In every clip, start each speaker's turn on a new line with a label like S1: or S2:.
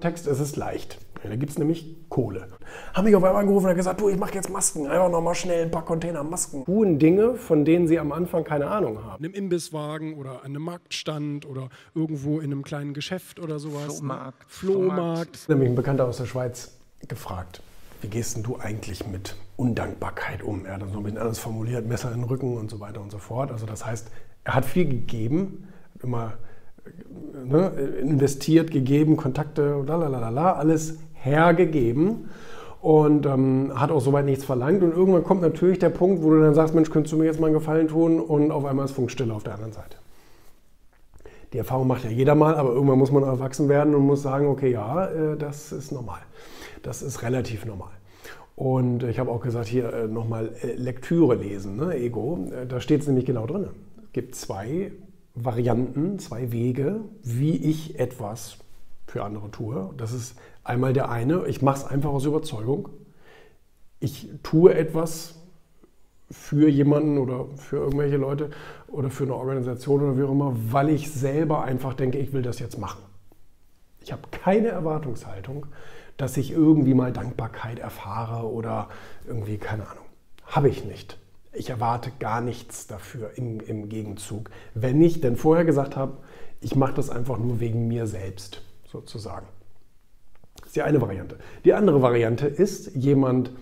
S1: Text, es ist leicht. Da gibt es nämlich Kohle. Haben mich auf einmal angerufen und gesagt, du, ich mache jetzt Masken. Einfach nochmal schnell ein paar Container Masken. Tun Dinge, von denen sie am Anfang keine Ahnung haben.
S2: In einem Imbisswagen oder an einem Marktstand oder irgendwo in einem kleinen Geschäft oder sowas.
S1: Flohmarkt. Flohmarkt. Nämlich ein Bekannter aus der Schweiz gefragt, wie gehst denn du eigentlich mit Undankbarkeit um? Er hat dann so ein bisschen anders formuliert, Messer in den Rücken und so weiter und so fort. Also das heißt, er hat viel gegeben, immer ne, investiert, gegeben, Kontakte, lalalala, alles hergegeben und ähm, hat auch soweit nichts verlangt. Und irgendwann kommt natürlich der Punkt, wo du dann sagst, Mensch, könntest du mir jetzt mal einen Gefallen tun? Und auf einmal ist Funkstille auf der anderen Seite. Die Erfahrung macht ja jeder mal, aber irgendwann muss man erwachsen werden und muss sagen, okay, ja, äh, das ist normal. Das ist relativ normal. Und ich habe auch gesagt, hier äh, nochmal äh, Lektüre lesen, ne, Ego. Da steht es nämlich genau drin. Es gibt zwei Varianten, zwei Wege, wie ich etwas für andere tue. Das ist einmal der eine, ich mache es einfach aus Überzeugung. Ich tue etwas für jemanden oder für irgendwelche Leute oder für eine Organisation oder wie auch immer, weil ich selber einfach denke, ich will das jetzt machen. Ich habe keine Erwartungshaltung, dass ich irgendwie mal Dankbarkeit erfahre oder irgendwie, keine Ahnung. Habe ich nicht. Ich erwarte gar nichts dafür im, im Gegenzug. Wenn ich denn vorher gesagt habe, ich mache das einfach nur wegen mir selbst, sozusagen. Das ist die eine Variante. Die andere Variante ist, jemand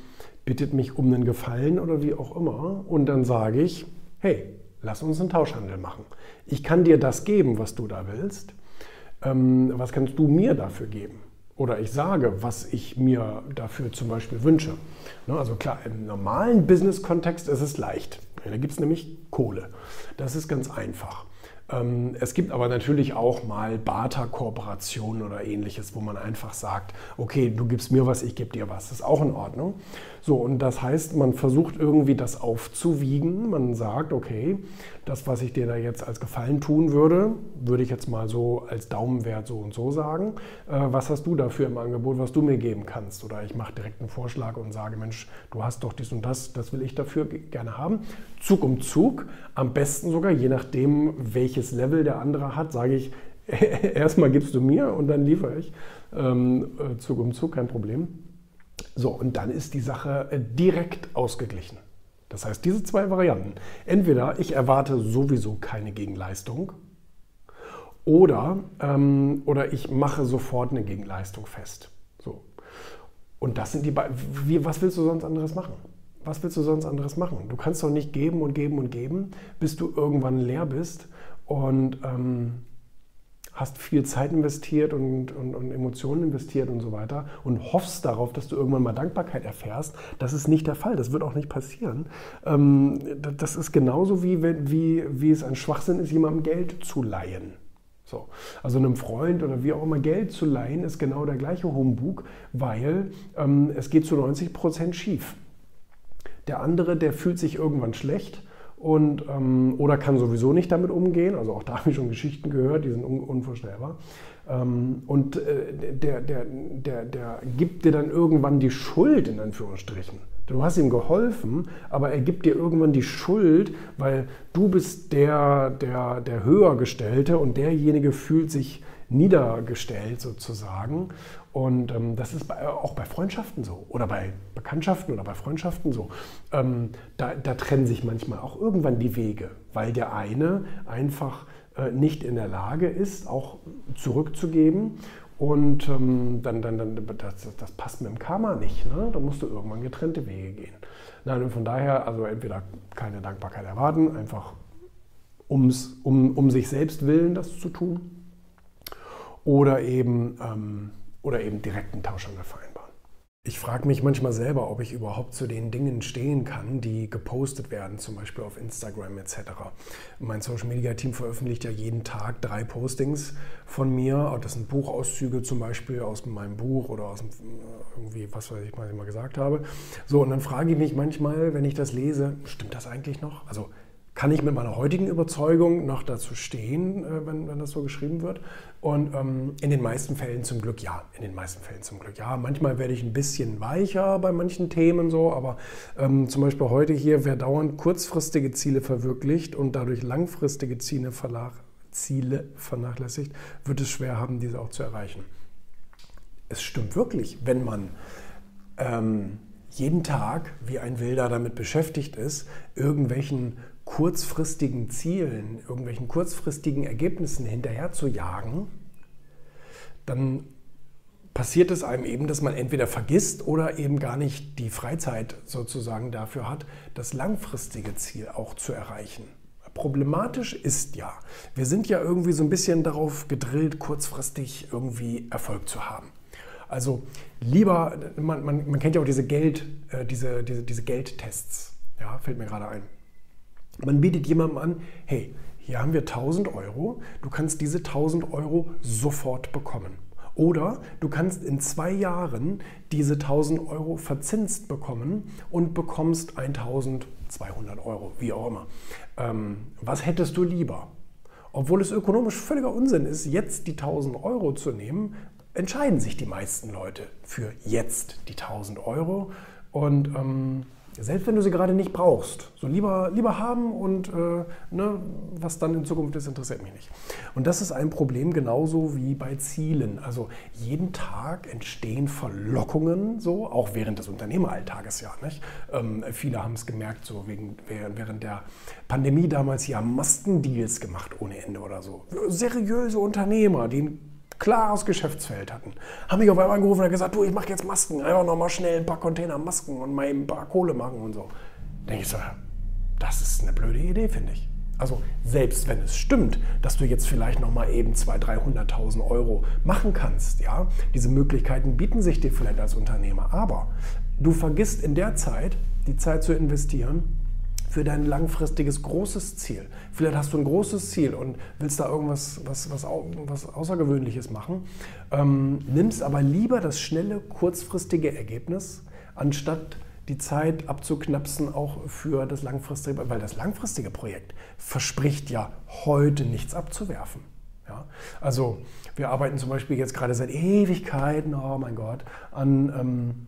S1: bittet mich um einen Gefallen oder wie auch immer und dann sage ich, hey, lass uns einen Tauschhandel machen. Ich kann dir das geben, was du da willst. Ähm, was kannst du mir dafür geben? Oder ich sage, was ich mir dafür zum Beispiel wünsche. Ne, also klar, im normalen Business-Kontext ist es leicht. Da gibt es nämlich Kohle. Das ist ganz einfach. Ähm, es gibt aber natürlich auch mal Barter-Kooperationen oder ähnliches, wo man einfach sagt, okay, du gibst mir was, ich gebe dir was. Das ist auch in Ordnung. So, und das heißt, man versucht irgendwie das aufzuwiegen. Man sagt, okay, das, was ich dir da jetzt als Gefallen tun würde, würde ich jetzt mal so als Daumenwert so und so sagen. Äh, was hast du dafür im Angebot, was du mir geben kannst? Oder ich mache direkt einen Vorschlag und sage, Mensch, du hast doch dies und das, das will ich dafür gerne haben. Zug um Zug, am besten sogar, je nachdem, welches Level der andere hat, sage ich, erstmal gibst du mir und dann liefere ich. Ähm, äh, Zug um Zug, kein Problem. So, und dann ist die Sache äh, direkt ausgeglichen. Das heißt, diese zwei Varianten. Entweder ich erwarte sowieso keine Gegenleistung oder, ähm, oder ich mache sofort eine Gegenleistung fest. So. Und das sind die beiden. Was willst du sonst anderes machen? Was willst du sonst anderes machen? Du kannst doch nicht geben und geben und geben, bis du irgendwann leer bist und ähm, hast viel Zeit investiert und, und, und, Emotionen investiert und so weiter und hoffst darauf, dass du irgendwann mal Dankbarkeit erfährst. Das ist nicht der Fall. Das wird auch nicht passieren. Ähm, das ist genauso wie, wie, wie es ein Schwachsinn ist, jemandem Geld zu leihen. So. Also einem Freund oder wie auch immer Geld zu leihen, ist genau der gleiche Humbug, weil ähm, es geht zu 90 Prozent schief. Der andere, der fühlt sich irgendwann schlecht und, ähm, oder kann sowieso nicht damit umgehen. Also auch da habe ich schon Geschichten gehört, die sind un unvorstellbar. Ähm, und äh, der, der, der, der gibt dir dann irgendwann die Schuld, in Anführungsstrichen. Du hast ihm geholfen, aber er gibt dir irgendwann die Schuld, weil du bist der, der, der Höhergestellte und derjenige fühlt sich niedergestellt sozusagen. Und ähm, das ist bei, auch bei Freundschaften so oder bei Bekanntschaften oder bei Freundschaften so. Ähm, da, da, trennen sich manchmal auch irgendwann die Wege, weil der eine einfach äh, nicht in der Lage ist, auch zurückzugeben. Und ähm, dann, dann, dann das, das, passt mit dem Karma nicht. Ne? Da musst du irgendwann getrennte Wege gehen. Nein, und von daher, also entweder keine Dankbarkeit erwarten, einfach ums, um, um sich selbst willen das zu tun oder eben, ähm, oder eben direkten Tauschhandel vereinbaren. Ich frage mich manchmal selber, ob ich überhaupt zu den Dingen stehen kann, die gepostet werden, zum Beispiel auf Instagram etc. Mein Social Media Team veröffentlicht ja jeden Tag drei Postings von mir. Das sind Buchauszüge zum Beispiel aus meinem Buch oder aus irgendwie, was weiß ich, was ich mal gesagt habe. So, und dann frage ich mich manchmal, wenn ich das lese, stimmt das eigentlich noch? Also kann ich mit meiner heutigen Überzeugung noch dazu stehen, äh, wenn, wenn das so geschrieben wird? Und ähm, in den meisten Fällen zum Glück ja. In den meisten Fällen zum Glück ja. Manchmal werde ich ein bisschen weicher bei manchen Themen so, aber ähm, zum Beispiel heute hier, wer dauernd kurzfristige Ziele verwirklicht und dadurch langfristige Ziele, Ziele vernachlässigt, wird es schwer haben, diese auch zu erreichen. es stimmt wirklich, wenn man ähm, jeden Tag wie ein Wilder damit beschäftigt ist, irgendwelchen kurzfristigen Zielen, irgendwelchen kurzfristigen Ergebnissen hinterher zu jagen, dann passiert es einem eben, dass man entweder vergisst oder eben gar nicht die Freizeit sozusagen dafür hat, das langfristige Ziel auch zu erreichen. Problematisch ist ja, wir sind ja irgendwie so ein bisschen darauf gedrillt, kurzfristig irgendwie Erfolg zu haben. Also lieber, man, man, man kennt ja auch diese, Geld, äh, diese, diese, diese Geldtests, ja, fällt mir gerade ein. Man bietet jemandem an, hey, hier haben wir 1000 Euro, du kannst diese 1000 Euro sofort bekommen. Oder du kannst in zwei Jahren diese 1000 Euro verzinst bekommen und bekommst 1200 Euro, wie auch immer. Ähm, was hättest du lieber? Obwohl es ökonomisch völliger Unsinn ist, jetzt die 1000 Euro zu nehmen, entscheiden sich die meisten Leute für jetzt die 1000 Euro. Und ähm, selbst wenn du sie gerade nicht brauchst, so lieber, lieber haben und äh, ne, was dann in Zukunft ist, interessiert mich nicht. Und das ist ein Problem genauso wie bei Zielen. Also jeden Tag entstehen Verlockungen, so auch während des Unternehmeralltages ja. Nicht? Ähm, viele haben es gemerkt, so wegen, während der Pandemie damals ja Maskendeals gemacht ohne Ende oder so. Seriöse Unternehmer, die klares Geschäftsfeld hatten, haben mich auf einmal angerufen und gesagt, du, ich mache jetzt Masken, einfach nochmal schnell ein paar Container Masken und mal ein paar Kohle machen und so. Denke ich so, das ist eine blöde Idee, finde ich. Also selbst wenn es stimmt, dass du jetzt vielleicht nochmal eben 200.000, 300.000 Euro machen kannst, ja, diese Möglichkeiten bieten sich dir vielleicht als Unternehmer, aber du vergisst in der Zeit, die Zeit zu investieren, für dein langfristiges großes Ziel. Vielleicht hast du ein großes Ziel und willst da irgendwas was, was, was Außergewöhnliches machen, ähm, nimmst aber lieber das schnelle, kurzfristige Ergebnis, anstatt die Zeit abzuknapsen auch für das langfristige, weil das langfristige Projekt verspricht ja heute nichts abzuwerfen. Ja? Also wir arbeiten zum Beispiel jetzt gerade seit Ewigkeiten, oh mein Gott, an... Ähm,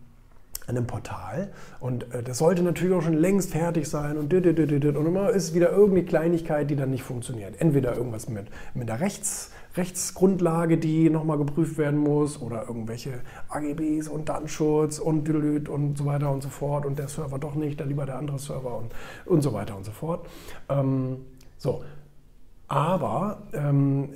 S1: einem Portal. Und äh, das sollte natürlich auch schon längst fertig sein und, und immer ist wieder irgendeine Kleinigkeit, die dann nicht funktioniert. Entweder irgendwas mit, mit der Rechts, Rechtsgrundlage, die nochmal geprüft werden muss oder irgendwelche AGBs und Datenschutz und und so weiter und so fort und der Server doch nicht, dann lieber der andere Server und, und so weiter und so fort. Ähm, so, aber ähm,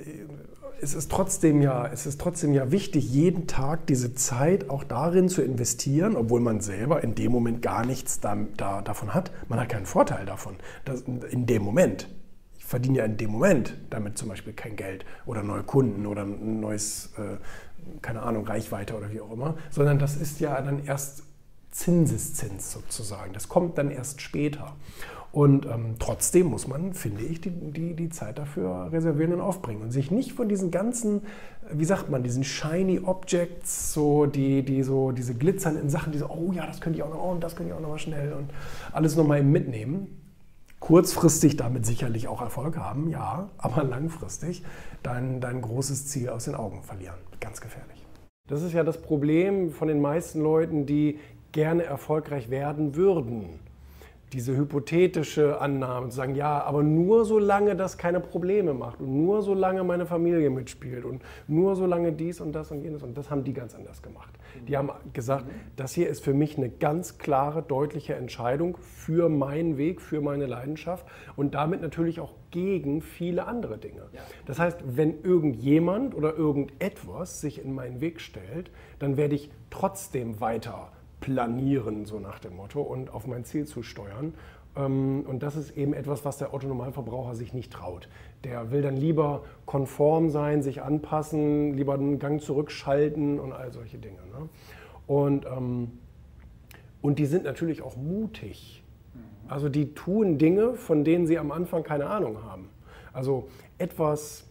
S1: es ist trotzdem ja, es ist trotzdem ja wichtig, jeden Tag diese Zeit auch darin zu investieren, obwohl man selber in dem Moment gar nichts da, da, davon hat. Man hat keinen Vorteil davon. Das, in dem Moment. Ich verdiene ja in dem Moment damit zum Beispiel kein Geld oder neue Kunden oder ein neues, äh, keine Ahnung, Reichweite oder wie auch immer, sondern das ist ja dann erst Zinseszins sozusagen. Das kommt dann erst später. Und ähm, trotzdem muss man, finde ich, die, die, die Zeit dafür reservieren und aufbringen und sich nicht von diesen ganzen, wie sagt man, diesen shiny Objects, so die, die so diese glitzernden Sachen, die so, oh ja, das könnte ich auch noch, oh, und das könnte ich auch noch mal schnell und alles nochmal mitnehmen. Kurzfristig damit sicherlich auch Erfolg haben, ja, aber langfristig dein, dein großes Ziel aus den Augen verlieren. Ganz gefährlich. Das ist ja das Problem von den meisten Leuten, die gerne erfolgreich werden würden diese hypothetische Annahme zu sagen, ja, aber nur solange das keine Probleme macht und nur solange meine Familie mitspielt und nur solange dies und das und jenes und das haben die ganz anders gemacht. Die haben gesagt, das hier ist für mich eine ganz klare, deutliche Entscheidung für meinen Weg, für meine Leidenschaft und damit natürlich auch gegen viele andere Dinge. Das heißt, wenn irgendjemand oder irgendetwas sich in meinen Weg stellt, dann werde ich trotzdem weiter planieren, so nach dem Motto, und auf mein Ziel zu steuern. Ähm, und das ist eben etwas, was der Autonomalverbraucher sich nicht traut. Der will dann lieber konform sein, sich anpassen, lieber einen Gang zurückschalten und all solche Dinge. Ne? Und, ähm, und die sind natürlich auch mutig. Also die tun Dinge, von denen sie am Anfang keine Ahnung haben. Also etwas,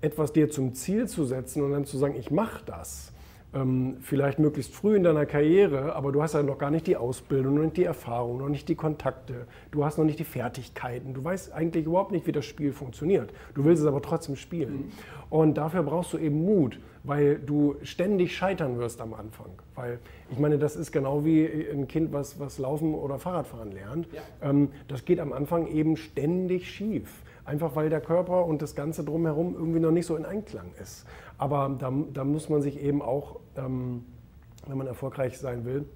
S1: etwas dir zum Ziel zu setzen und dann zu sagen, ich mache das ähm, vielleicht möglichst früh in deiner Karriere, aber du hast ja noch gar nicht die Ausbildung, noch nicht die Erfahrung, noch nicht die Kontakte, du hast noch nicht die Fertigkeiten, du weißt eigentlich überhaupt nicht, wie das Spiel funktioniert. Du willst es aber trotzdem spielen. Mhm. Und dafür brauchst du eben Mut, weil du ständig scheitern wirst am Anfang. Weil ich meine, das ist genau wie ein Kind, was, was Laufen oder Fahrradfahren lernt. Ja. Ähm, das geht am Anfang eben ständig schief. einfach weil der Körper und das Ganze drumherum irgendwie noch nicht so in Einklang ist. Aber da, da muss man sich eben auch, ähm, wenn man erfolgreich sein will,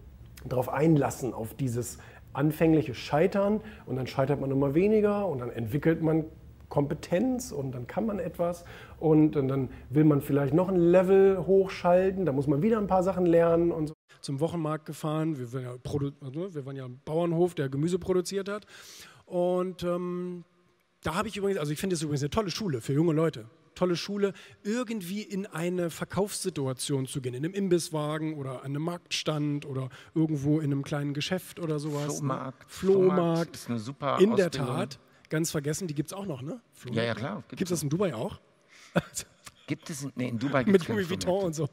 S1: darauf einlassen, auf dieses anfängliche Scheitern. Und dann scheitert man immer weniger und dann entwickelt man Kompetenz und dann kann man etwas. Und, dann will man vielleicht noch ein Level hochschalten, da muss man wieder ein paar Sachen lernen und so.
S2: Zum Wochenmarkt gefahren, wir waren ja, also wir waren ja ein Bauernhof, der Gemüse produziert hat. Und ähm, da habe ich übrigens, also ich finde es übrigens eine tolle Schule für junge Leute, tolle Schule, irgendwie in eine Verkaufssituation zu gehen, in einem Imbisswagen oder an einem Marktstand oder irgendwo in einem kleinen Geschäft oder sowas.
S3: Flohmarkt.
S2: Flohmarkt. Flohmarkt
S3: ist eine super
S2: In der Tat ganz vergessen, die gibt es auch noch, ne?
S3: Ja, ja, klar.
S2: Gibt es das in Dubai auch?
S3: Gibt es, nee, in Dubai gibt
S2: Mit Louis Vuitton und so.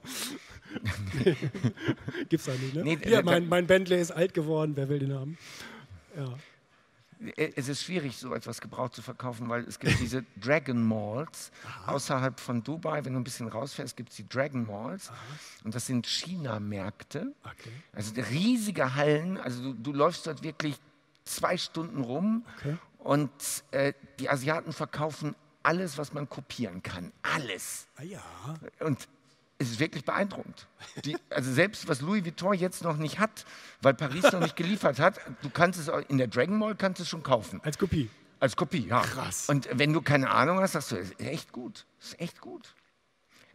S2: Gibt's da nicht, ne? Nee,
S3: ja,
S2: mein, mein Bentley ist alt geworden, wer will den haben? Ja.
S3: Äh, es ist schwierig, so etwas gebraucht zu verkaufen, weil es gibt diese Dragon Malls Aha. außerhalb von Dubai. Wenn du ein bisschen rausfährst, gibt es die Dragon Malls. Aha. Und das sind China-Märkte. Okay. Also riesige Hallen. Also du, du, läufst dort wirklich zwei Stunden rum okay. Und äh, die Asiaten verkaufen alles, was man kopieren kann. Alles.
S2: Ah ja.
S3: Und es ist wirklich beeindruckend. Die, also selbst was Louis Vuitton jetzt noch nicht hat, weil Paris noch nicht geliefert hat, du kannst es in der Dragon Mall kannst es schon kaufen.
S2: Als Kopie.
S3: Als Kopie, ja.
S2: Krass.
S3: Und wenn du keine Ahnung hast, sagst du, das ist echt gut. Das ist echt gut.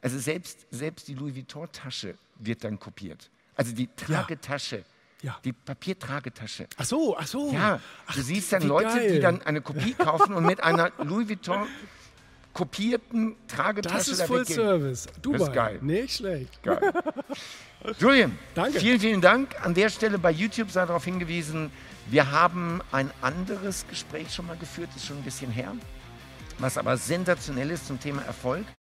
S3: Also selbst, selbst die Louis Vuitton-Tasche wird dann kopiert. Also die Tragetasche. Ja.
S2: Ja.
S3: Die Papiertragetasche.
S2: Ach so, ach so.
S3: Ja,
S2: ach,
S3: du siehst dann Leute, geil. die dann eine Kopie kaufen und mit einer Louis Vuitton kopierten Tragetasche
S2: Das ist Full Service. Dubai.
S3: Das ist geil.
S2: Nicht schlecht.
S3: Geil. Julian,
S2: Danke.
S3: vielen, vielen Dank. An der Stelle bei YouTube sei darauf hingewiesen, wir haben ein anderes Gespräch schon mal geführt, ist schon ein bisschen her, was aber sensationell ist zum Thema Erfolg.